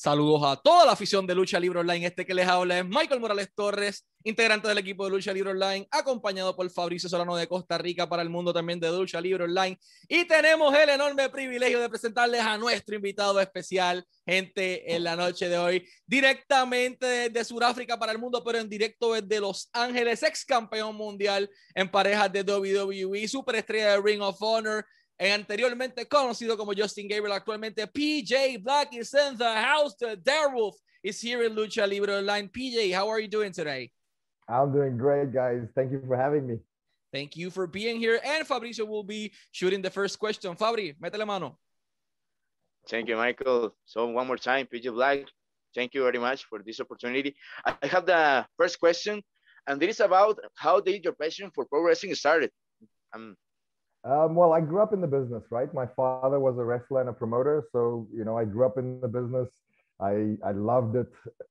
Saludos a toda la afición de Lucha Libre Online. Este que les habla es Michael Morales Torres, integrante del equipo de Lucha Libre Online, acompañado por Fabricio Solano de Costa Rica para el mundo también de Lucha Libre Online. Y tenemos el enorme privilegio de presentarles a nuestro invitado especial, gente, en la noche de hoy, directamente desde Sudáfrica para el mundo, pero en directo desde Los Ángeles, ex campeón mundial en parejas de WWE, superestrella de Ring of Honor, anteriormente conocido como Justin Gabriel, actualmente PJ Black is in the house. The Darewolf is here in Lucha Libre Online. PJ, how are you doing today? I'm doing great, guys. Thank you for having me. Thank you for being here. And Fabricio will be shooting the first question. Fabri, métele mano. Thank you, Michael. So one more time, PJ Black, thank you very much for this opportunity. I have the first question, and it is about how did your passion for pro wrestling started? Um, um, well, I grew up in the business, right? My father was a wrestler and a promoter, so you know, I grew up in the business. I I loved it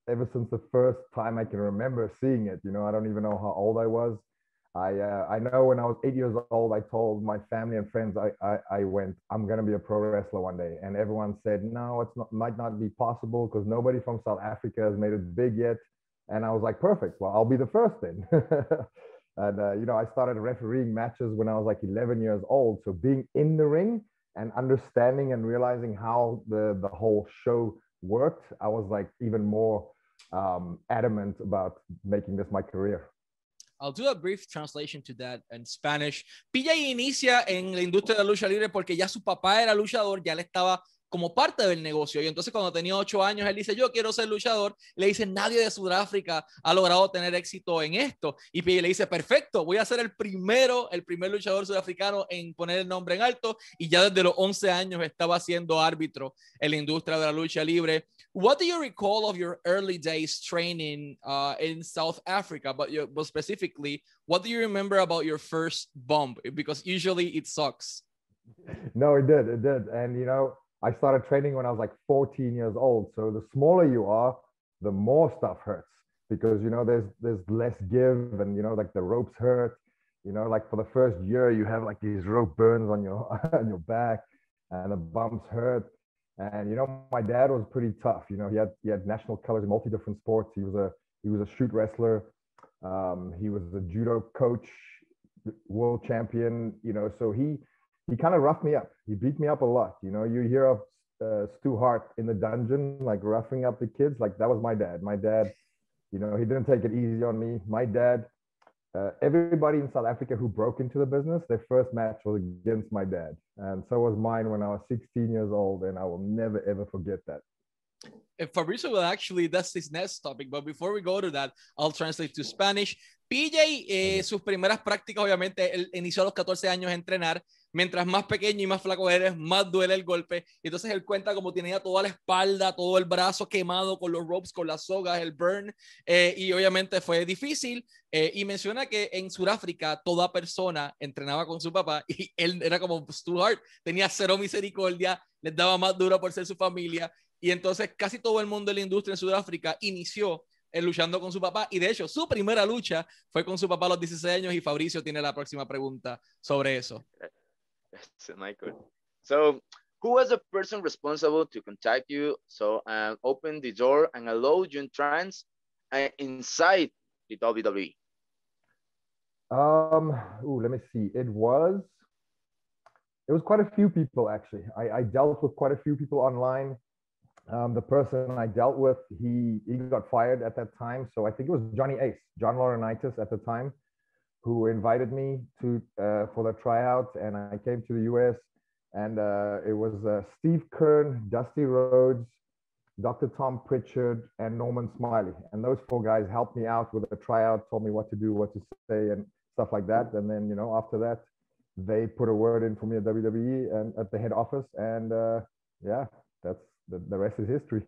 ever since the first time I can remember seeing it. You know, I don't even know how old I was. I uh, I know when I was eight years old, I told my family and friends I, I I went I'm gonna be a pro wrestler one day, and everyone said no, it's not might not be possible because nobody from South Africa has made it big yet. And I was like, perfect. Well, I'll be the first then. And, uh, you know, I started refereeing matches when I was like 11 years old. So being in the ring and understanding and realizing how the, the whole show worked, I was like even more um, adamant about making this my career. I'll do a brief translation to that in Spanish. PJ inicia en la industria de la lucha libre porque ya su papá era luchador, ya le estaba como parte del negocio. Y entonces cuando tenía ocho años, él dice, yo quiero ser luchador. Le dice, nadie de Sudáfrica ha logrado tener éxito en esto. Y le dice, perfecto, voy a ser el primero, el primer luchador sudafricano en poner el nombre en alto. Y ya desde los 11 años estaba siendo árbitro en la industria de la lucha libre. What do you recall of your early days training uh, in South Africa? But, but specifically, what do you remember about your first bump? Because usually it sucks. No, it did. It did. And, you know, I started training when I was like 14 years old. So the smaller you are, the more stuff hurts because you know there's there's less give and you know like the ropes hurt. You know, like for the first year you have like these rope burns on your on your back and the bumps hurt. And you know, my dad was pretty tough. You know, he had he had national colors in multi different sports. He was a he was a shoot wrestler. Um, he was a judo coach, world champion. You know, so he he kind of roughed me up. He beat me up a lot. You know, you hear of uh, Stu Hart in the dungeon, like roughing up the kids. Like that was my dad. My dad, you know, he didn't take it easy on me. My dad, uh, everybody in South Africa who broke into the business, their first match was against my dad. And so was mine when I was 16 years old. And I will never, ever forget that. If Fabricio will actually, that's his next topic. But before we go to that, I'll translate to Spanish. PJ, eh, sus primeras prácticas, obviamente, él inició a los 14 años a entrenar. Mientras más pequeño y más flaco eres, más duele el golpe. Y entonces él cuenta como tenía toda la espalda, todo el brazo quemado con los ropes, con las sogas, el burn. Eh, y obviamente fue difícil. Eh, y menciona que en Sudáfrica toda persona entrenaba con su papá y él era como Stuart, tenía cero misericordia, les daba más duro por ser su familia. Y entonces casi todo el mundo de la industria en Sudáfrica inició eh, luchando con su papá. Y de hecho, su primera lucha fue con su papá a los 16 años. Y Fabricio tiene la próxima pregunta sobre eso. Michael. So, who was the person responsible to contact you? So, uh, open the door and allow you entrance uh, inside the WWE. Um, ooh, let me see. It was, it was quite a few people actually. I, I dealt with quite a few people online. Um, the person I dealt with, he he got fired at that time. So I think it was Johnny Ace, John Laurinaitis at the time, who invited me to uh, for the tryout, and I came to the U.S. And uh, it was uh, Steve Keirn, Dusty Rhodes, Dr. Tom Pritchard, and Norman Smiley. And those four guys helped me out with the tryout, told me what to do, what to say, and stuff like that. And then you know after that, they put a word in for me at WWE and at the head office, and yeah, that's the, the rest is history.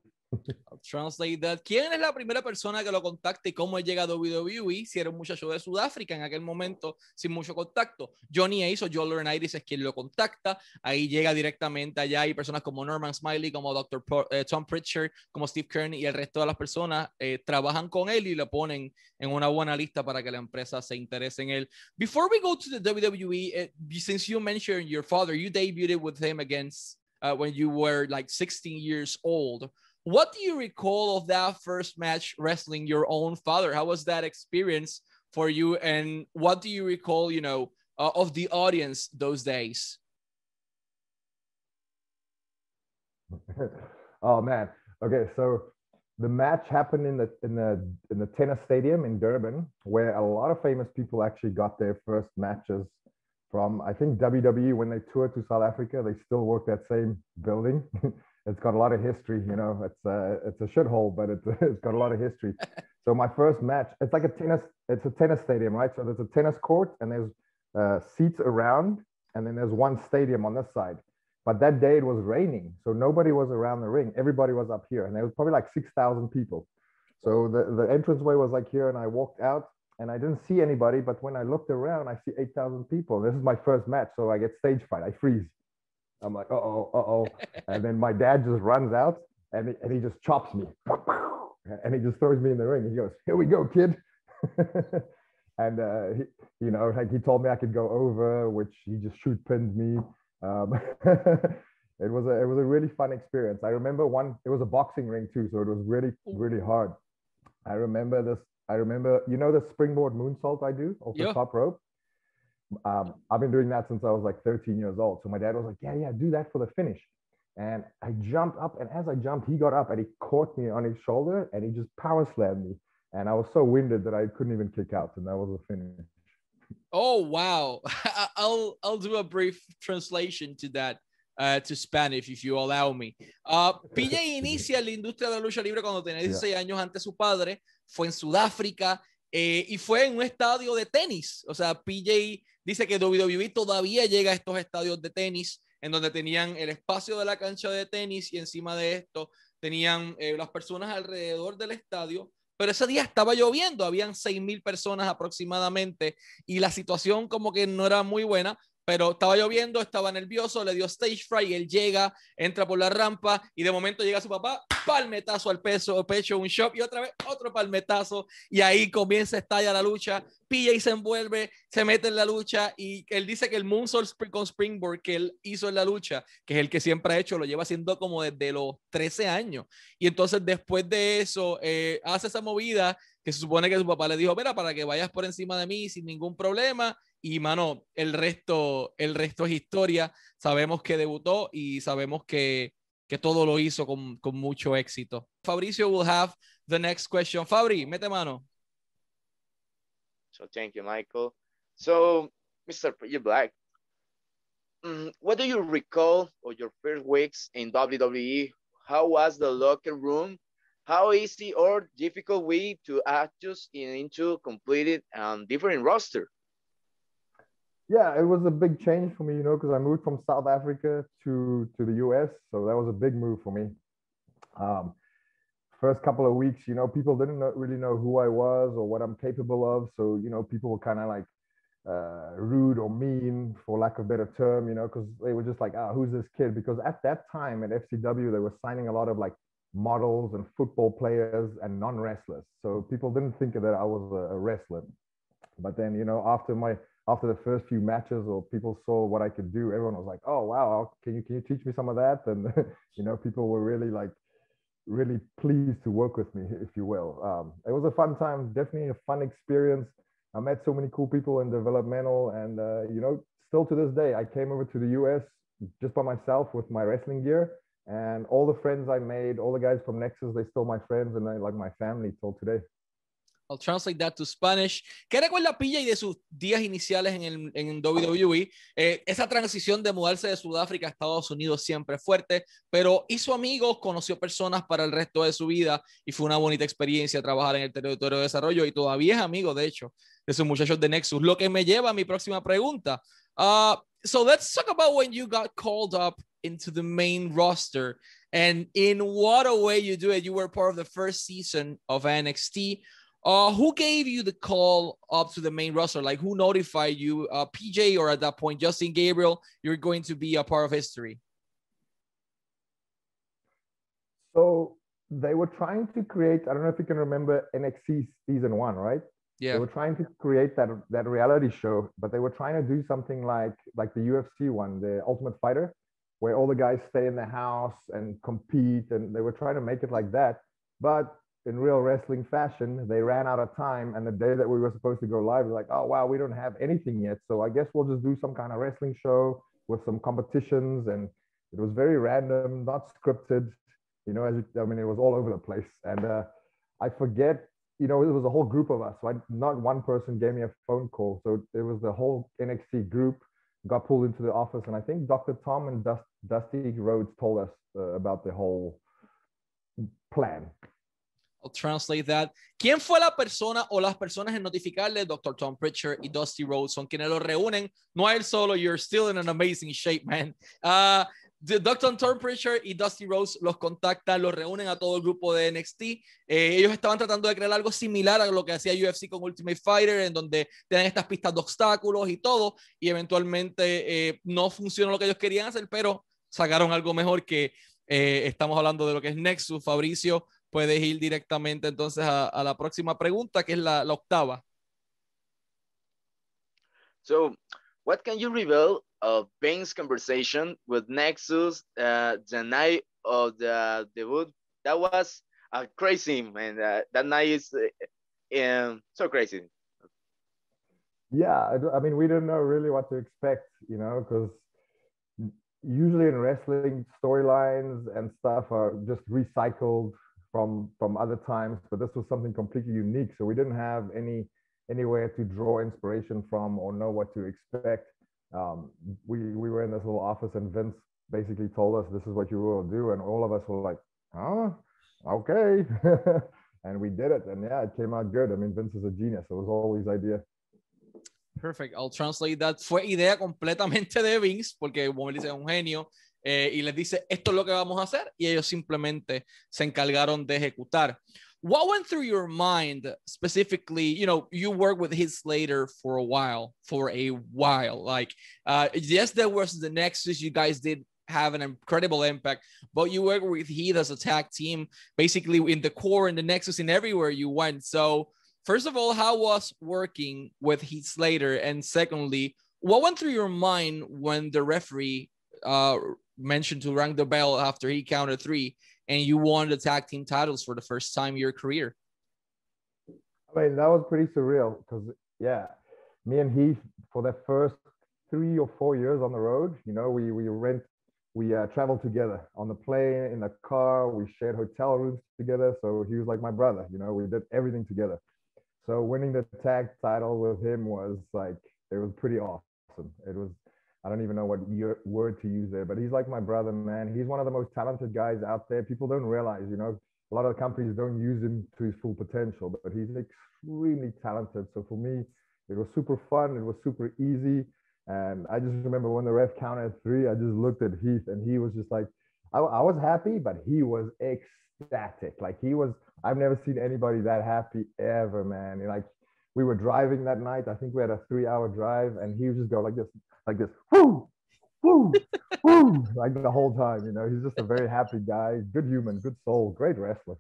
Translate that. ¿Quién es la primera persona que lo contacta y cómo llega a WWE? Si era un muchacho de Sudáfrica en aquel momento, sin mucho contacto. Johnny Ace o Joe Laurinaitis es quien lo contacta. Ahí llega directamente allá. Hay personas como Norman Smiley, como Dr. Eh, Tom Pritchard, como Steve Kern y el resto de las personas eh, trabajan con él y lo ponen en una buena lista para que la empresa se interese en él. Before we go to the WWE, eh, since you mentioned your father, you debuted with him against uh, when you were like 16 years old. What do you recall of that first match wrestling your own father? How was that experience for you? And what do you recall, you know, uh, of the audience those days? oh man. Okay, so the match happened in the in the in the tennis stadium in Durban, where a lot of famous people actually got their first matches from. I think WWE when they toured to South Africa, they still work that same building. it's got a lot of history, you know. It's a it's a shithole, but it's it's got a lot of history. so my first match, it's like a tennis, it's a tennis stadium, right? So there's a tennis court and there's uh, seats around, and then there's one stadium on this side. But that day it was raining, so nobody was around the ring. Everybody was up here, and there was probably like six thousand people. So the the entranceway was like here, and I walked out, and I didn't see anybody. But when I looked around, I see eight thousand people. This is my first match, so I get stage fright. I freeze. I'm like, uh oh, uh oh, and then my dad just runs out, and he, and he just chops me, and he just throws me in the ring. He goes, "Here we go, kid." and uh, he, you know, like he told me I could go over, which he just shoot pinned me. Um, it was a it was a really fun experience. I remember one. It was a boxing ring too, so it was really really hard. I remember this. I remember you know the springboard moonsault I do off the top rope. Um, I've been doing that since I was like 13 years old. So my dad was like, "Yeah, yeah, do that for the finish." And I jumped up, and as I jumped, he got up and he caught me on his shoulder and he just power slammed me. And I was so winded that I couldn't even kick out, and that was the finish. Oh wow! I'll I'll do a brief translation to that uh, to Spanish if you allow me. Uh, PJ inicia la industria de la lucha libre cuando tenía 16 yeah. años ante su padre. Fue en Sudáfrica eh, y fue en un estadio de tenis. O sea, PJ dice que WWE todavía llega a estos estadios de tenis en donde tenían el espacio de la cancha de tenis y encima de esto tenían eh, las personas alrededor del estadio. Pero ese día estaba lloviendo, habían seis mil personas aproximadamente y la situación como que no era muy buena, pero estaba lloviendo, estaba nervioso, le dio stage fright, él llega, entra por la rampa y de momento llega su papá, palmetazo al peso, pecho, un shot y otra vez otro palmetazo y ahí comienza a la lucha, pilla y se envuelve, se mete en la lucha y él dice que el moonsault con springboard que él hizo en la lucha, que es el que siempre ha hecho, lo lleva haciendo como desde los 13 años. Y entonces después de eso eh, hace esa movida que se supone que su papá le dijo, mira, para que vayas por encima de mí sin ningún problema y mano, el resto, el resto es historia. Sabemos que debutó y sabemos que, que todo lo hizo con, con mucho éxito. Fabricio will have the next question. Fabri, mete mano. So thank you, Michael. So, Mr. Black, um, what do you recall of your first weeks in WWE? How was the locker room? How easy or difficult way to adjust into completed and different roster? Yeah, it was a big change for me, you know, because I moved from South Africa to to the US, so that was a big move for me. Um, first couple of weeks, you know, people didn't know, really know who I was or what I'm capable of, so you know, people were kind of like uh, rude or mean, for lack of better term, you know, because they were just like, ah, who's this kid? Because at that time at FCW, they were signing a lot of like models and football players and non-wrestlers, so people didn't think that I was a wrestler. But then, you know, after my after the first few matches or people saw what I could do, everyone was like, "Oh wow, can you can you teach me some of that?" And you know, people were really like really pleased to work with me, if you will. Um, it was a fun time, definitely a fun experience. I met so many cool people in developmental, and uh, you know, still to this day, I came over to the US just by myself with my wrestling gear, and all the friends I made, all the guys from Nexus, they still my friends and they like my family till today. I'll translate that to Spanish. ¿Qué recuerda PJ de sus días iniciales en, WWE? Eh, esa transición de mudarse de Sudáfrica a Estados Unidos siempre fuerte, pero hizo amigos, conoció personas para el resto de su vida y fue una bonita experiencia trabajar en el territorio de desarrollo y todavía es amigo, de hecho, de sus muchachos de Nexus. Lo que me lleva a mi próxima pregunta. Uh, so let's talk about when you got called up into the main roster and in what a way you do it. You were part of the first season of NXT. Uh, who gave you the call up to the main roster? Like, who notified you? Uh, PJ or at that point, Justin Gabriel, you're going to be a part of history? So they were trying to create, I don't know if you can remember NXT season one, right? Yeah. They were trying to create that that reality show, but they were trying to do something like like the UFC one, the Ultimate Fighter. where all the guys stay in the house and compete, and they were trying to make it like that. But in real wrestling fashion, they ran out of time. And the day that we were supposed to go live, like, oh, wow, we don't have anything yet. So I guess we'll just do some kind of wrestling show with some competitions. And it was very random, not scripted. You know, as you, I mean, it was all over the place. And uh, I forget, you know, it was a whole group of us. So I, not one person gave me a phone call. So it was the whole NXT group got pulled into the office. And I think Dr. Tom and Dust, Dusty Rhodes told us uh, about the whole plan. I'll translate that. ¿Quién fue la persona o las personas en notificarle? Dr. Tom Pritchard y Dusty Rhodes son quienes lo reúnen. No él solo, you're still in an amazing shape, man. Uh, Dr. Tom Pritchard y Dusty Rhodes los contactan, los reúnen a todo el grupo de NXT. Eh, ellos estaban tratando de crear algo similar a lo que hacía UFC con Ultimate Fighter, en donde tienen estas pistas de obstáculos y todo, y eventualmente eh, no funcionó lo que ellos querían hacer, pero sacaron algo mejor que eh, estamos hablando de lo que es Nexus. Fabricio, puedes ir directamente entonces a, a la próxima pregunta, que es la, la, octava. So, what can you reveal of Bane's conversation with Nexus uh, the night of the debut? That was uh, crazy, man. Uh, that night is um, so crazy. Yeah, I mean, we didn't know really what to expect, you know, because usually in wrestling, storylines and stuff are just recycled from from other times, but this was something completely unique. So we didn't have any anywhere to draw inspiration from or know what to expect. Um, we we were in this little office, and Vince basically told us this is what you will do, and all of us were like, "Huh, okay," and we did it, and yeah, it came out good. I mean, Vince is a genius. It was always idea. Perfect. I'll translate that. Fue idea completamente de Vince, porque como él dice, un genio. Eh, y les dice, esto es lo que vamos a hacer, y ellos simplemente se encargaron de ejecutar. What went through your mind specifically? You know, you worked with Heath Slater for a while, for a while. Like, uh, yes, there was the Nexus. You guys did have an incredible impact, but you worked with Heath as a tag team, basically in the core, in the Nexus, and everywhere you went. So, first of all, how was working with Heath Slater? And secondly, what went through your mind when the referee uh, mentioned to ring the bell after he counted three, and you won the tag team titles for the first time in your career. I mean, that was pretty surreal because, yeah, me and Heath for the first three or four years on the road, you know, we we rent, we uh, traveled together on the plane, in the car, we shared hotel rooms together. So he was like my brother, you know, we did everything together. So winning the tag title with him was like, it was pretty awesome. It was I don't even know what word to use there, but he's like my brother, man. He's one of the most talented guys out there. People don't realize, you know, a lot of companies don't use him to his full potential, but he's extremely talented. So for me, it was super fun. It was super easy. And I just remember when the ref counted three, I just looked at Heath and he was just like, I, I was happy, but he was ecstatic. Like he was, I've never seen anybody that happy ever, man. Like we were driving that night. I think we had a three hour drive and he would just go like this, like this, whoo, whoo, whoo, like the whole time. You know, he's just a very happy guy, good human, good soul, great wrestler.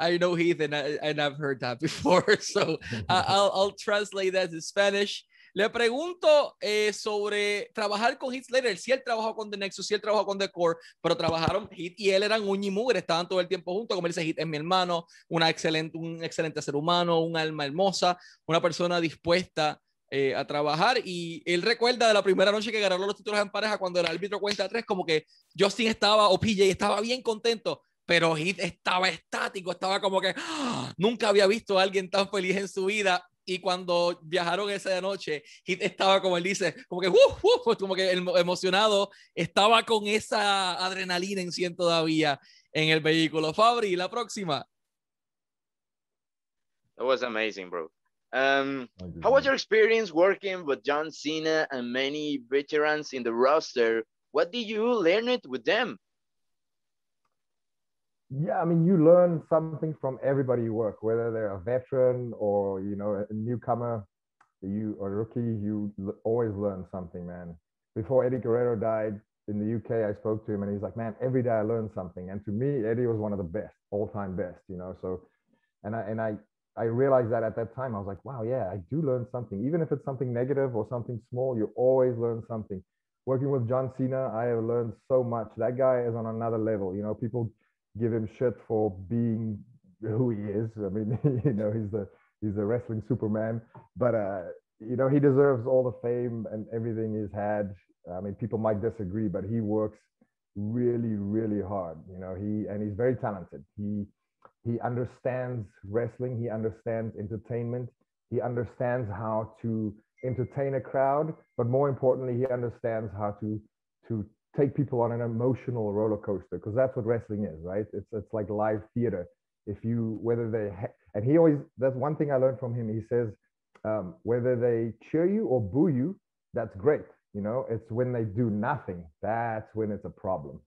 I know Heath, and, I, and I've heard that before, so I'll, I'll translate that to Spanish. Le pregunto eh, sobre trabajar con Heath Slater. Si él trabajó con The Nexus, si él trabajó con The Core, pero trabajaron Heath y él eran un y mugre, estaban todo el tiempo juntos. Como él dice, Heath es mi hermano, una excelente, un excelente ser humano, un alma hermosa, una persona dispuesta eh, a trabajar y él recuerda de la primera noche que ganó los títulos en pareja cuando el árbitro cuenta tres como que Justin estaba o PJ estaba bien contento pero Heath estaba estático estaba como que ¡ah! nunca había visto a alguien tan feliz en su vida y cuando viajaron esa noche Heath estaba como él dice como que uh, uh, como que emocionado estaba con esa adrenalina en sí todavía en el vehículo Fabri la próxima That was amazing bro Um, how was your experience working with John Cena and many veterans in the roster? What did you learn it with them? Yeah, I mean, you learn something from everybody you work, whether they're a veteran or you know a newcomer, you or a rookie. You always learn something, man. Before Eddie Guerrero died in the UK, I spoke to him and he's like, "Man, every day I learn something." And to me, Eddie was one of the best, all-time best, you know. So, and I and I I realized that at that time, I was like, wow, yeah, I do learn something. Even if it's something negative or something small, you always learn something. working with John Cena, I have learned so much. That guy is on another level. You know, people give him shit for being who he is. I mean, you know, he's the he's the wrestling Superman, but uh, you know, he deserves all the fame and everything he's had. I mean, people might disagree, but he works really, really hard. You know, he and he's very talented. He he understands wrestling. He understands entertainment. He understands how to entertain a crowd, but more importantly, he understands how to to take people on an emotional roller coaster because that's what wrestling is, right? It's it's like live theater. If you whether they and he always that's one thing I learned from him. He says um, whether they cheer you or boo you, that's great. You know, it's when they do nothing that's when it's a problem.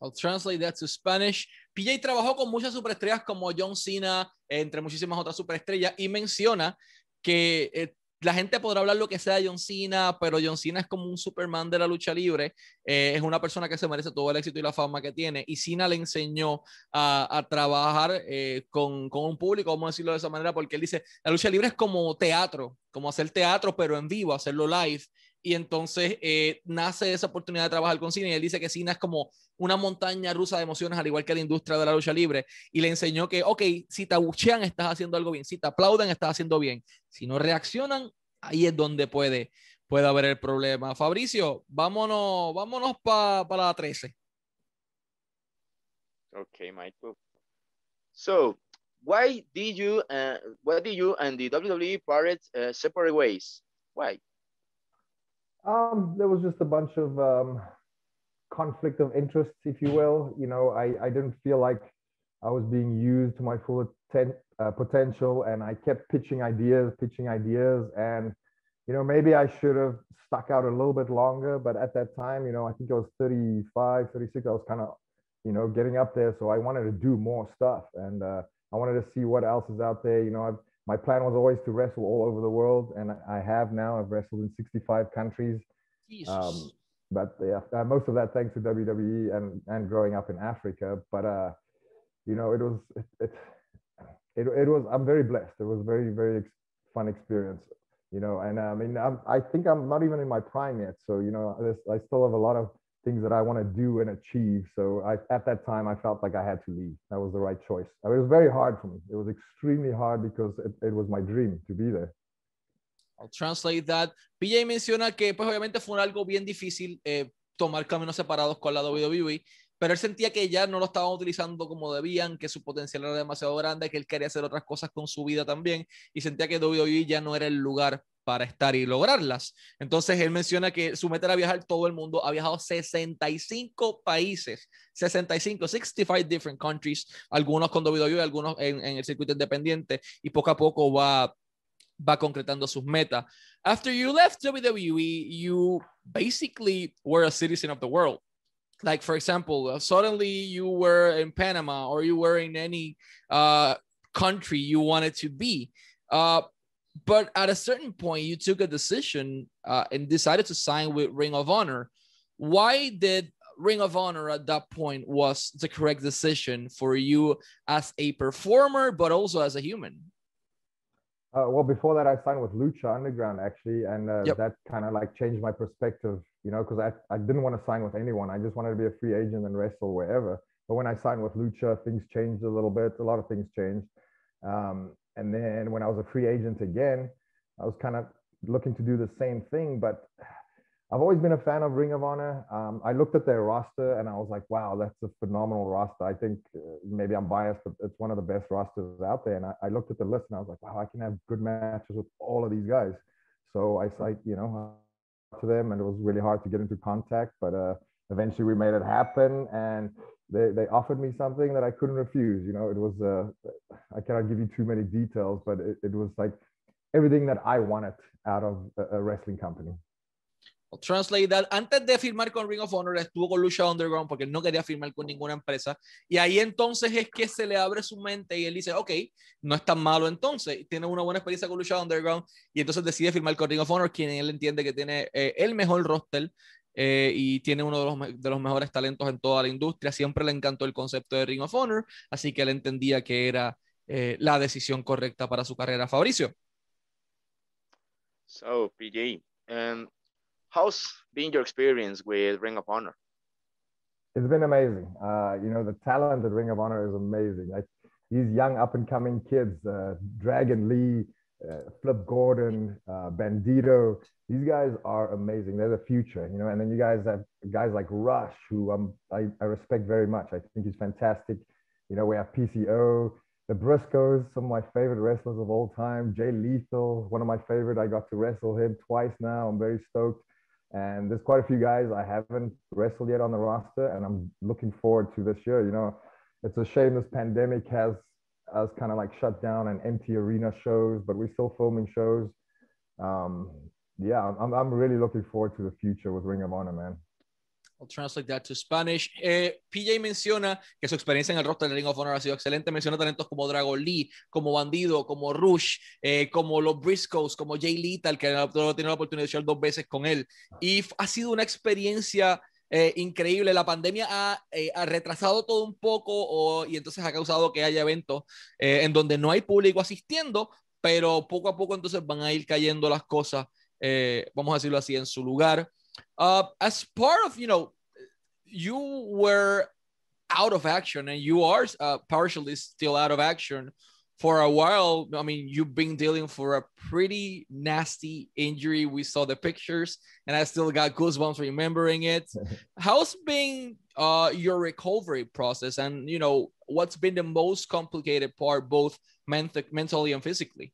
I'll translate that to Spanish. PJ trabajó con muchas superestrellas como John Cena, entre muchísimas otras superestrellas, y menciona que eh, la gente podrá hablar lo que sea de John Cena, pero John Cena es como un Superman de la lucha libre. Eh, es una persona que se merece todo el éxito y la fama que tiene. Y Cena le enseñó a, trabajar eh, con, con, un público, vamos a decirlo de esa manera, porque él dice, la lucha libre es como teatro, como hacer teatro, pero en vivo, hacerlo live y entonces eh, nace esa oportunidad de trabajar con cine y él dice que cine es como una montaña rusa de emociones, al igual que la industria de la lucha libre, y le enseñó que, ok, si te abuchean, estás haciendo algo bien, si te aplauden, estás haciendo bien, si no reaccionan, ahí es donde puede, puede haber el problema. Fabricio, vámonos, vámonos para pa la 13. Okay, Michael. So, why did you, uh, why did you and the WWE parted uh, separate ways? Why? Um, there was just a bunch of um, conflict of interests, if you will. You know, I, I didn't feel like I was being used to my full atten- uh, potential, and I kept pitching ideas, pitching ideas, and you know, maybe I should have stuck out a little bit longer. But at that time, you know, I think I was 35, 36. I was kind of, you know, getting up there, so I wanted to do more stuff, and uh, I wanted to see what else is out there. You know, I've my plan was always to wrestle all over the world, and I have now. I've wrestled in 65 countries. Um, but yeah, uh, most of that thanks to WWE and and growing up in Africa. But uh, you know, it was it, it it, it was I'm very blessed. It was very very fun experience. You know, and I mean, I'm, I think I'm not even in my prime yet. So you know, I still have a lot of things that I want to do and achieve. So I, at that time, I felt like I had to leave. That was the right choice. it was very hard for me. It was extremely hard because it, it was my dream to be there. I'll translate that. PJ menciona que pues obviamente fue algo bien difícil eh, tomar caminos separados con la WWE, pero él sentía que ya no lo estaban utilizando como debían, que su potencial era demasiado grande, que él quería hacer otras cosas con su vida también y sentía que WWE ya no era el lugar para estar y lograrlas. Entonces él menciona que su meta era viajar todo el mundo, ha viajado 65 países, 65, 65 different countries, algunos con WWE, algunos en, el circuito independiente y poco a poco va va concretando sus metas. After you left WWE, you basically were a citizen of the world. Like, for example, uh, suddenly you were in Panama or you were in any uh, country you wanted to be. Uh, but at a certain point, you took a decision uh, and decided to sign with Ring of Honor. Why did Ring of Honor at that point was the correct decision for you as a performer, but also as a human? Uh, well, before that, I signed with Lucha Underground actually, and uh, yep. that kind of like changed my perspective, you know, because I, I didn't want to sign with anyone. I just wanted to be a free agent and wrestle wherever. But when I signed with Lucha, things changed a little bit. A lot of things changed. Um, and then when I was a free agent again, I was kind of looking to do the same thing, but I've always been a fan of Ring of Honor. Um, I looked at their roster and I was like, wow, that's a phenomenal roster. I think uh, maybe I'm biased, but it's one of the best rosters out there. And I, I, looked at the list and I was like, wow, I can have good matches with all of these guys. So I like, you know, to them and it was really hard to get into contact, but uh, eventually we made it happen. And they, they offered me something that I couldn't refuse. You know, it was, uh, I cannot give you too many details, but it, it was like everything that I wanted out of a, wrestling company. I'll translate that. Antes de firmar con Ring of Honor, estuvo con Lucha Underground porque no quería firmar con ninguna empresa. Y ahí entonces es que se le abre su mente y él dice, ok, no es tan malo entonces. Tiene una buena experiencia con Lucha Underground y entonces decide firmar con Ring of Honor, quien él entiende que tiene eh, el mejor roster eh, y tiene uno de los, de los, mejores talentos en toda la industria. Siempre le encantó el concepto de Ring of Honor, así que él entendía que era eh, la decisión correcta para su carrera. Fabricio. So, PJ, um, how's been your experience with Ring of Honor? It's been amazing. Uh, you know, the talent at Ring of Honor is amazing. Like these young up and coming kids, uh, Dragon Lee, uh, Flip Gordon, uh, Bandito. These guys are amazing. They're the future, you know. And then you guys have guys like Rush, who um, I, I respect very much. I think he's fantastic. You know, we have PCO, the Briscoes, some of my favorite wrestlers of all time. Jay Lethal, one of my favorite. I got to wrestle him twice now. I'm very stoked. And there's quite a few guys I haven't wrestled yet on the roster, and I'm looking forward to this year. You know, it's a shame this pandemic has us kind of like shut down and empty arena shows, but we're still filming shows. Um, yeah, I'm, I'm really looking forward to the future with Ring of Honor, man. I'll translate that to Spanish. Eh, PJ menciona que su experiencia en el roster de Ring of Honor ha sido excelente. Menciona talentos como Dragon Lee, como Bandido, como Rush, eh, como los Briscoes, como Jay Lethal, que ha tenido la oportunidad de echar dos veces con él. Y ha sido una experiencia eh, increíble. La pandemia ha, eh, ha, retrasado todo un poco o, y entonces ha causado que haya eventos eh, en donde no hay público asistiendo, pero poco a poco entonces van a ir cayendo las cosas, eh, vamos a decirlo así, en su lugar. Uh, as part of, you know, you were out of action and you are uh, partially still out of action for a while. I mean, you've been dealing for a pretty nasty injury. We saw the pictures, and I still got goosebumps remembering it. How's been uh, your recovery process, and you know what's been the most complicated part, both ment- mentally and physically?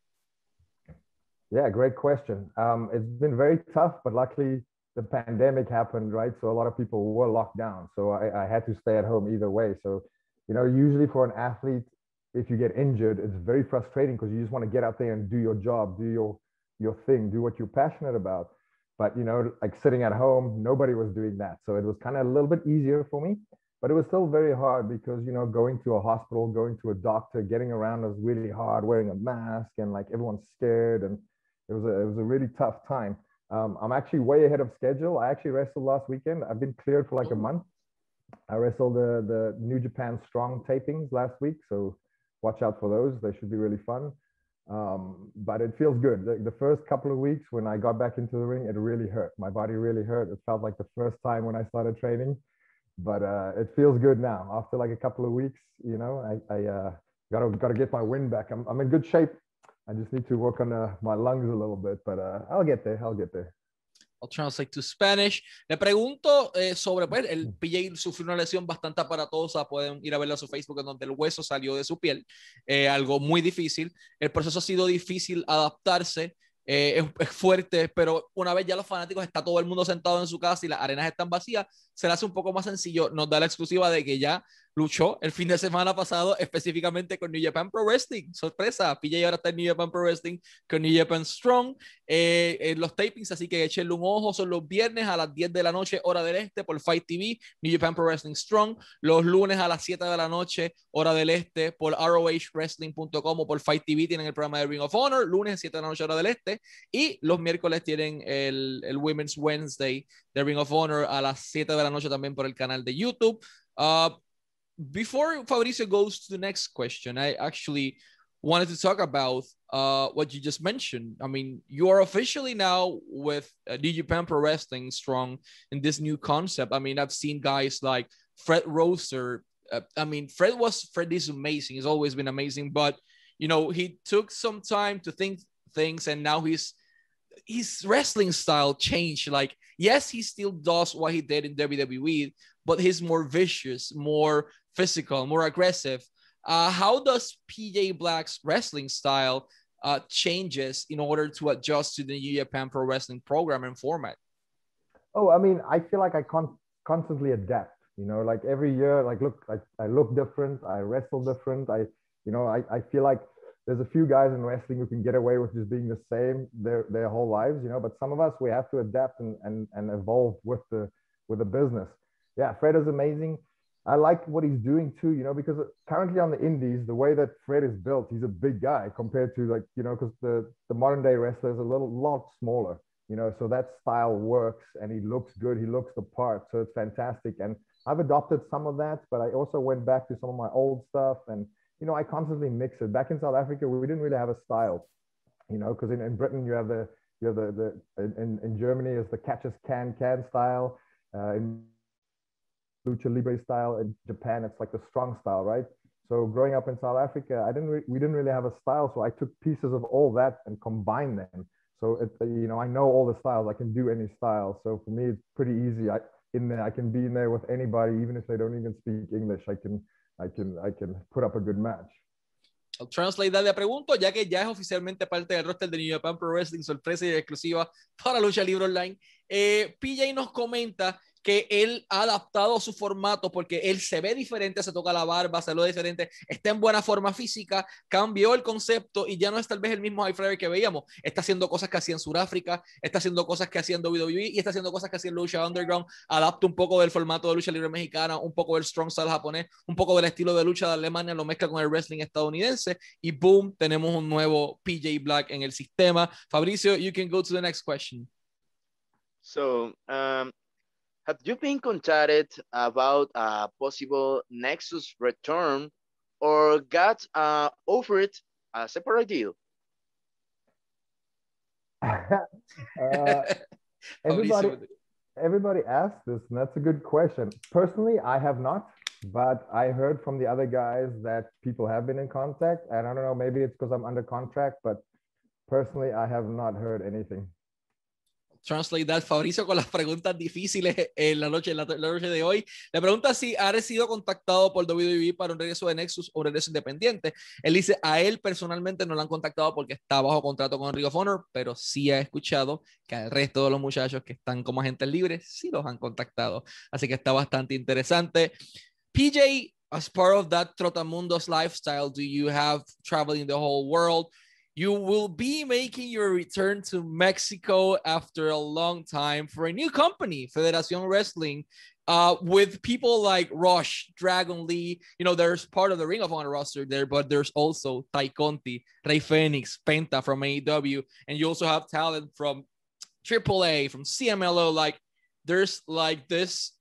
Yeah, great question. Um, it's been very tough, but luckily the pandemic happened, right? So a lot of people were locked down. So I, I had to stay at home either way. So, you know, usually for an athlete, if you get injured, it's very frustrating because you just want to get out there and do your job, do your your thing, do what you're passionate about. But you know, like sitting at home, nobody was doing that. So it was kind of a little bit easier for me, but it was still very hard because you know, going to a hospital, going to a doctor, getting around was really hard, wearing a mask and like everyone's scared, and it was a it was a really tough time. Um, I'm actually way ahead of schedule. I actually wrestled last weekend. I've been cleared for like a month. I wrestled the the New Japan Strong tapings last week, so watch out for those. They should be really fun. Um, but it feels good. The, the, first couple of weeks when I got back into the ring, it really hurt. My body really hurt. It felt like the first time when I started training, but uh, it feels good now. After like a couple of weeks, you know, I, I uh, gotta gotta get my wind back. I'm I'm in good shape. I just need to work on uh, my lungs a little bit, but uh, I'll get there. I'll get there. I'll translate to Spanish. Le pregunto eh, sobre, pues, el PJ sufrió una lesión bastante aparatosa, pueden ir a verla a su Facebook, en donde el hueso salió de su piel, eh, algo muy difícil. El proceso ha sido difícil adaptarse, eh, es, es, fuerte, pero una vez ya los fanáticos, está todo el mundo sentado en su casa y las arenas están vacías, se le hace un poco más sencillo, nos da la exclusiva de que ya luchó el fin de semana pasado específicamente con New Japan Pro Wrestling. Sorpresa, PJ ahora está en New Japan Pro Wrestling con New Japan Strong. Eh, en los tapings, así que échenle un ojo. Son los viernes a las 10 de la noche, hora del este, por Fight TV, New Japan Pro Wrestling Strong. Los lunes a las 7 de la noche, hora del este, por ROHWrestling.com o por Fight TV tienen el programa de Ring of Honor. Lunes a 7 de la noche, hora del este. Y los miércoles tienen el, el Women's Wednesday de Ring of Honor a las 7 de la noche también por el canal de YouTube. Uh, before Fabricio goes to the next question, I actually wanted to talk about uh, what you just mentioned. I mean, you are officially now with uh, Japan Pro Wrestling strong in this new concept. I mean, I've seen guys like Fred Rosser. Uh, I mean, Fred was Fred is amazing. He's always been amazing, but you know, he took some time to think things, and now he's his wrestling style changed. Like, yes, he still does what he did in WWE, but he's more vicious, more physical, more aggressive. Uh, how does PJ Black's wrestling style uh, changes in order to adjust to the New Japan Pro Wrestling program and format? Oh, I mean, I feel like I con- constantly adapt. You know, like every year, like look, I, I look different, I wrestle different. I, you know, I, I feel like there's a few guys in wrestling who can get away with just being the same their their whole lives, you know. But some of us we have to adapt and and, and evolve with the with the business. Yeah, Fred is amazing. I like what he's doing too, you know, because currently on the indies, the way that Fred is built, he's a big guy compared to like, you know, because the, the modern day wrestler is a little lot smaller, you know, so that style works and he looks good. He looks the part. So it's fantastic. And I've adopted some of that, but I also went back to some of my old stuff and, you know, I constantly mix it. Back in South Africa, we didn't really have a style, you know, because in, in Britain, you have the, You have the, the in, in Germany is the catch as can can style. Uh, in lucha libre style. In Japan, it's like the strong style, right? So growing up in South Africa, I didn't re- we didn't really have a style, so I took pieces of all that and combined them. So it, you know, I know all the styles. I can do any style. So for me, it's pretty easy. I in there, I can be in there with anybody, even if they don't even speak English. I can, I can, I can put up a good match. Translate that le pregunto, ya que ya es oficialmente parte del roster de New Japan Pro Wrestling, sorpresa y exclusiva para Lucha Libre Online. Eh, PJ nos comenta que él ha adaptado su formato porque él se ve diferente, se toca la barba, se lo diferente, está en buena forma física, cambió el concepto y ya no es tal vez el mismo high flyer que veíamos. Está haciendo cosas que hacía en Sudáfrica, está haciendo cosas que hacía en WWE y está haciendo cosas que hacía en Lucha Underground. Adapta un poco del formato de lucha libre mexicana, un poco del strong style japonés, un poco del estilo de lucha de Alemania, lo mezcla con el wrestling estadounidense y boom, tenemos un nuevo PJ Black en el sistema. Fabricio, you can go to the next question. So, um, Have you been contacted about a possible Nexus return or got uh, offered a separate deal? uh, everybody, everybody asked this, and that's a good question. Personally, I have not, but I heard from the other guys that people have been in contact, and I don't know, maybe it's because I'm under contract, but personally, I have not heard anything. Translate That, Fabricio, con las preguntas difíciles en la noche, en la, noche de hoy. Le pregunta si ha sido contactado por WWE para un regreso de Nexus o un regreso independiente. Él dice, a él personalmente no lo han contactado porque está bajo contrato con Ring of Honor, pero sí ha escuchado que al resto de los muchachos que están como agentes libres sí los han contactado. Así que está bastante interesante. PJ, as part of that Trotamundos lifestyle, do you have traveling the whole world? You will be making your return to Mexico after a long time for a new company, Federación Wrestling, uh, with people like Rush, Dragon Lee. You know, there's part of the Ring of Honor roster there, but there's also Tay Conti, Rey Fenix, Penta from AEW, and you also have talent from AAA, from CMLL. Like, there's like this.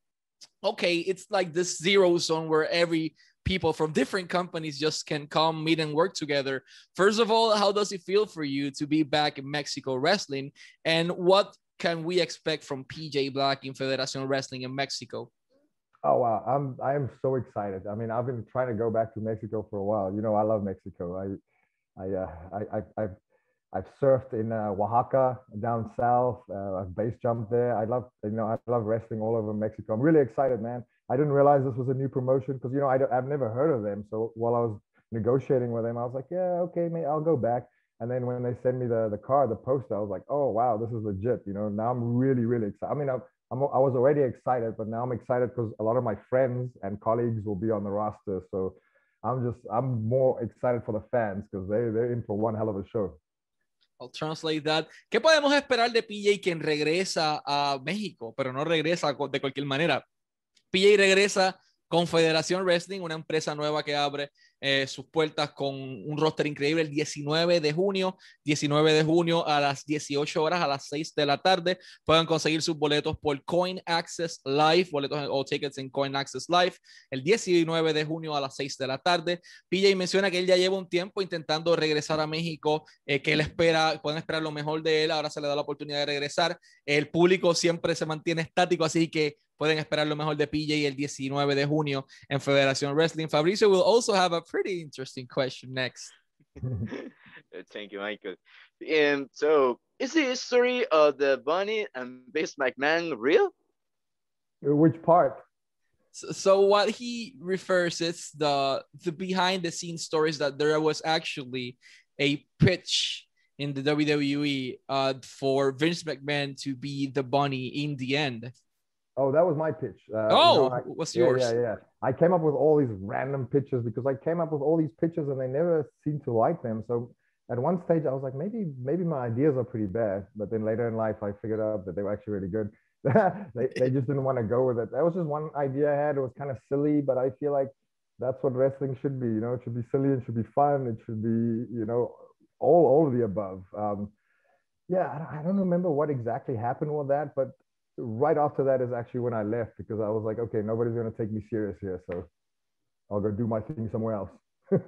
Okay, it's like this zero zone where every people from different companies just can come meet and work together. First of all, how does it feel for you to be back in Mexico wrestling? And what can we expect from PJ Black in Federación Wrestling in Mexico? Oh wow, I'm I am so excited. I mean, I've been trying to go back to Mexico for a while. You know, I love Mexico. I I uh, I, I I've I've surfed in uh, Oaxaca down south. Uh, I've base jumped there. I love you know I love wrestling all over Mexico. I'm really excited, man. I didn't realize this was a new promotion because you know I have never heard of them. So while I was negotiating with them, I was like, yeah, okay, mate, I'll go back. And then when they send me the the card, the poster, I was like, oh wow, this is legit. You know, now I'm really really excited. I mean, I'm, I'm I was already excited, but now I'm excited because a lot of my friends and colleagues will be on the roster. So I'm just I'm more excited for the fans because they they're in for one hell of a show. I'll translate that. ¿Qué podemos esperar de PJ quien regresa a México, pero no regresa de cualquier manera? PJ regresa Confederación Wrestling, una empresa nueva que abre eh, sus puertas con un roster increíble el 19 de junio, 19 de junio a las 18 horas, a las 6 de la tarde. Pueden conseguir sus boletos por Coin Access Live, boletos o tickets en Coin Access Live, el 19 de junio a las 6 de la tarde. PJ menciona que él ya lleva un tiempo intentando regresar a México, eh, que él espera, pueden esperar lo mejor de él, ahora se le da la oportunidad de regresar. El público siempre se mantiene estático, así que pueden esperar lo mejor de PJ el 19 de junio en Federación Wrestling. Fabricio will also have a pretty interesting question next. Thank you, Michael. And so, is the history of the Bunny and Vince McMahon real? Which part? So, so, what he refers is the the behind the scenes stories that there was actually a pitch in the WWE uh, for Vince McMahon to be the bunny in the end. Oh, that was my pitch. Uh, oh, you know, I, what's yeah, yours? Yeah, yeah. I came up with all these random pitches because I came up with all these pitches and they never seemed to like them. So at one stage, I was like, maybe, maybe my ideas are pretty bad. But then later in life, I figured out that they were actually really good. they, they just didn't want to go with it. That was just one idea I had. It was kind of silly, but I feel like that's what wrestling should be. You know, it should be silly. It should be fun. It should be, you know, all, all of the above. Um, yeah, I don't remember what exactly happened with that, but right after that is actually when I left because I was like, okay, nobody's going to take me serious here. So I'll go do my thing somewhere else.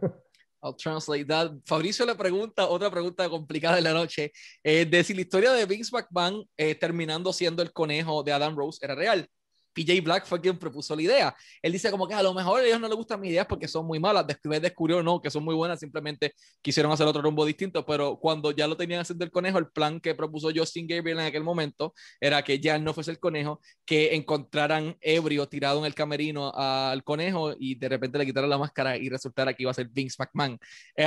I'll translate that. Fabricio le pregunta otra pregunta complicada de la noche, eh, de si la historia de Vince McMahon eh, terminando siendo el conejo de Adam Rose era real. PJ Black fue quien propuso la idea. Él dice como que a lo mejor a ellos no les gustan mis ideas porque son muy malas. Después descubrió no, que son muy buenas, simplemente quisieron hacer otro rumbo distinto, pero cuando ya lo tenían haciendo el conejo, el plan que propuso Justin Gabriel en aquel momento era que ya no fuese el conejo, que encontraran ebrio tirado en el camerino al conejo y de repente le quitaran la máscara y resultara que iba a ser Vince McMahon.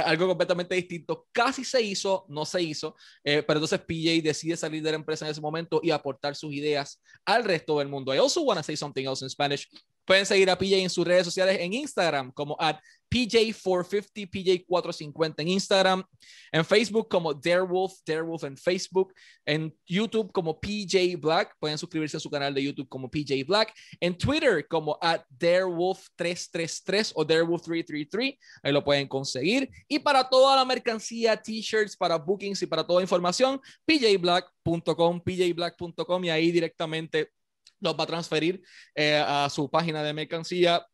algo completamente distinto. Casi se hizo, no se hizo, eh, pero entonces PJ decide salir de la empresa en ese momento y aportar sus ideas al resto del mundo. I also say something else in Spanish. Pueden seguir a PJ en sus redes sociales en Instagram como at PJ450, PJ450 en Instagram, en Facebook como Darewolf, Darewolf en Facebook, en YouTube como PJ Black, pueden suscribirse a su canal de YouTube como PJ Black, en Twitter como at Darewolf333 o Darewolf333, ahí lo pueden conseguir. Y para toda la mercancía, t-shirts, para bookings y para toda información, pjblack.com, pjblack.com y ahí directamente los va a transferir eh, a su página de mercancía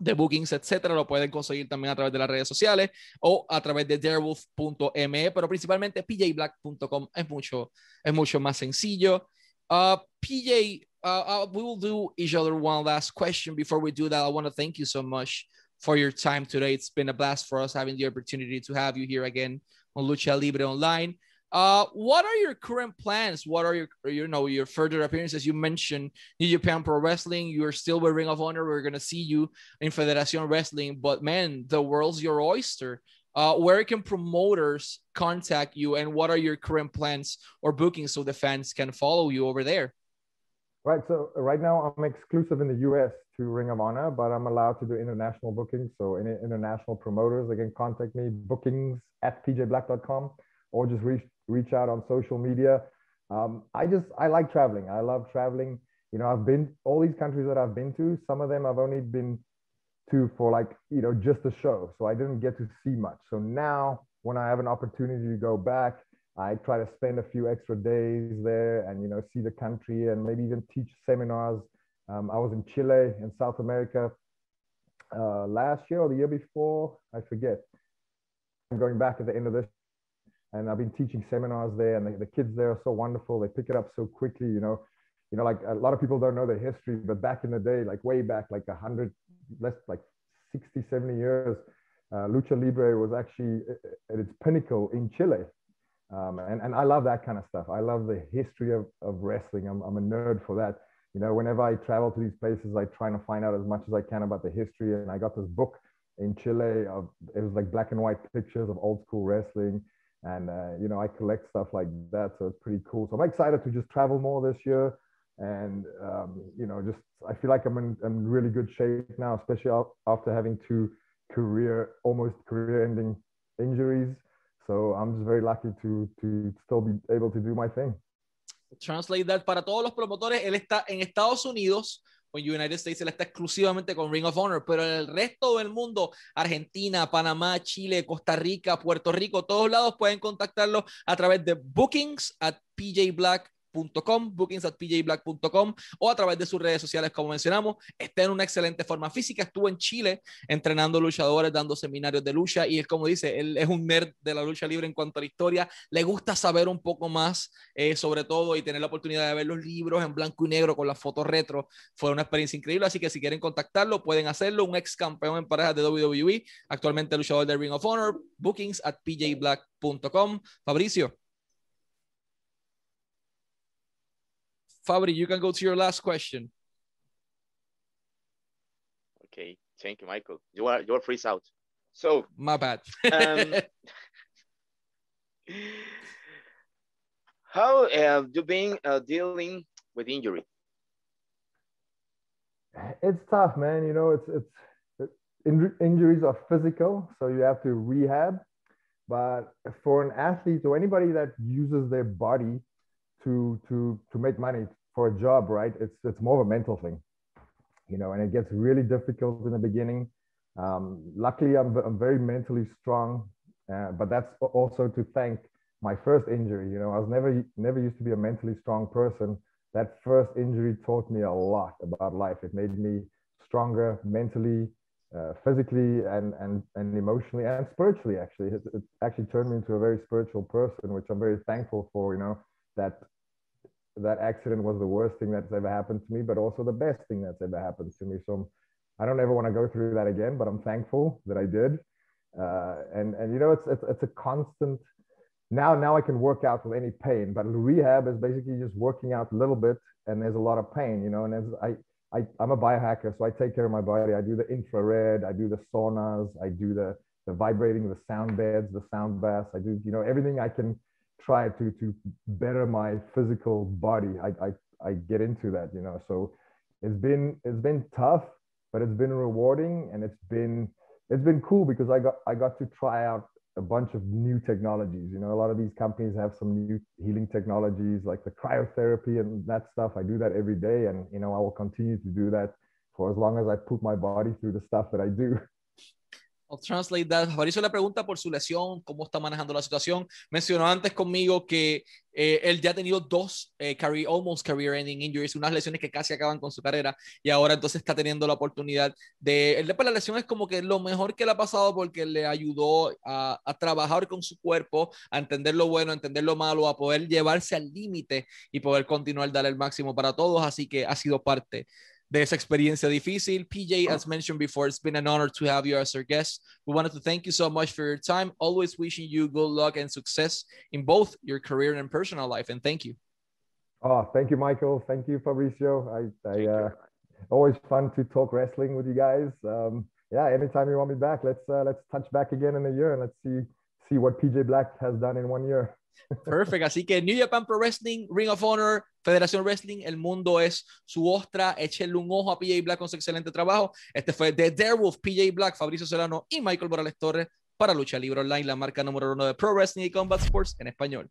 de bookings, etcétera, lo pueden conseguir también a través de las redes sociales o a través de darewolf.me, pero principalmente pjblack.com es mucho, es mucho más sencillo. Uh, PJ, uh, uh, we will do each other one last question before we do that. I want to thank you so much for your time today. It's been a blast for us having the opportunity to have you here again on Lucha Libre Online. Uh, what are your current plans? What are your, you know, your further appearances? You mentioned New Japan Pro Wrestling. You're still with Ring of Honor. We're gonna see you in Federación Wrestling. But man, the world's your oyster. Uh, where can promoters contact you, and what are your current plans or bookings so the fans can follow you over there? Right. So right now I'm exclusive in the U.S. to Ring of Honor, but I'm allowed to do international bookings. So any international promoters, they can contact me. Bookings at pjblack.com or just reach reach out on social media. Um, I just I like traveling. I love traveling. You know, I've been all these countries that I've been to. Some of them I've only been to for like you know just a show, so I didn't get to see much. So now when I have an opportunity to go back, I try to spend a few extra days there and you know see the country and maybe even teach seminars. Um, I was in Chile in South America uh, last year or the year before, I forget. I'm going back at the end of this and I've been teaching seminars there, and the, the, kids there are so wonderful. They pick it up so quickly, you know. You know, like a lot of people don't know the history, but back in the day, like way back, like a hundred, less like 60, 70 years, uh, lucha libre was actually at its pinnacle in Chile. Um, and, and I love that kind of stuff. I love the history of, of wrestling. I'm, I'm a nerd for that. You know, whenever I travel to these places, I try to find out as much as I can about the history. And I got this book in Chile of, it was like black and white pictures of old school wrestling and uh, you know I collect stuff like that, so it's pretty cool. So I'm excited to just travel more this year, and um, you know just I feel like I'm in, really good shape now, especially after having two career almost career-ending injuries. So I'm just very lucky to to still be able to do my thing. Translate that para todos los promotores. Él está en Estados Unidos con United States, él está exclusivamente con Ring of Honor, pero en el resto del mundo, Argentina, Panamá, Chile, Costa Rica, Puerto Rico, todos lados pueden contactarlo a través de bookings at PJ Black bookings at pjblack.com o a través de sus redes sociales, como mencionamos. Está en una excelente forma física. Estuvo en Chile entrenando luchadores, dando seminarios de lucha y es como dice, él es un nerd de la lucha libre en cuanto a la historia. Le gusta saber un poco más eh, sobre todo y tener la oportunidad de ver los libros en blanco y negro con las fotos retro. Fue una experiencia increíble, así que si quieren contactarlo, pueden hacerlo. Un ex campeón en parejas de WWE, actualmente luchador de Ring of Honor, bookings at pjblack.com. Fabricio. Fabri, you can go to your last question. Okay, thank you, Michael. You are you're freeze out. So my bad. um, how have you been uh, dealing with injury? It's tough, man. You know, it's it's it, in, injuries are physical, so you have to rehab. But for an athlete or anybody that uses their body to to to make money for a job, right? It's it's more of a mental thing, you know, and it gets really difficult in the beginning. Um, luckily, I'm I'm very mentally strong, uh, but that's also to thank my first injury. You know, I was never never used to be a mentally strong person. That first injury taught me a lot about life. It made me stronger mentally, uh, physically and, and, and emotionally and spiritually, actually. It, it actually turned me into a very spiritual person, which I'm very thankful for, you know, that that accident was the worst thing that's ever happened to me, but also the best thing that's ever happened to me. So I don't ever want to go through that again, but I'm thankful that I did. Uh, and and you know, it's, it's it's a constant. Now now I can work out with any pain, but rehab is basically just working out a little bit, and there's a lot of pain, you know. And as I I, I'm a biohacker, so I take care of my body. I do the infrared, I do the saunas, I do the the vibrating, the sound beds, the sound baths. I do, you know, everything I can try to to better my physical body. I I, I get into that, you know. So it's been it's been tough, but it's been rewarding and it's been it's been cool because I got I got to try out a bunch of new technologies. You know, a lot of these companies have some new healing technologies like the cryotherapy and that stuff. I do that every day, and you know, I will continue to do that for as long as I put my body through the stuff that I do. I'll translate that. Fabrizio le pregunta por su lesión, cómo está manejando la situación. Mencionó antes conmigo que eh, él ya ha tenido dos eh, career, almost career-ending injuries, unas lesiones que casi acaban con su carrera y ahora entonces está teniendo la oportunidad de... Él, la lesión es como que lo mejor que le ha pasado porque le ayudó a, a trabajar con su cuerpo, a entender lo bueno, a entender lo malo, a poder llevarse al límite y poder continuar dar el máximo para todos. Así que ha sido parte de esa experiencia difícil. PJ, as mentioned before, it's been an honor to have you as our guest. We wanted to thank you so much for your time. Always wishing you good luck and success in both your career and personal life. And thank you. Oh, thank you, Michael. Thank you, Fabricio. I, I uh, always fun to talk wrestling with you guys. Um, yeah, anytime you want me back, let's uh, let's touch back again in a year and let's see see what PJ Black has done in one year. Perfect. Así que New Japan Pro Wrestling, Ring of Honor, Federación Wrestling, el mundo es su ostra. Échenle un ojo a PJ Black con su excelente trabajo. Este fue The Darewolf, PJ Black, Fabricio Solano y Michael Morales Torres para Lucha Libre Online, la marca número uno de Pro Wrestling y Combat Sports en español.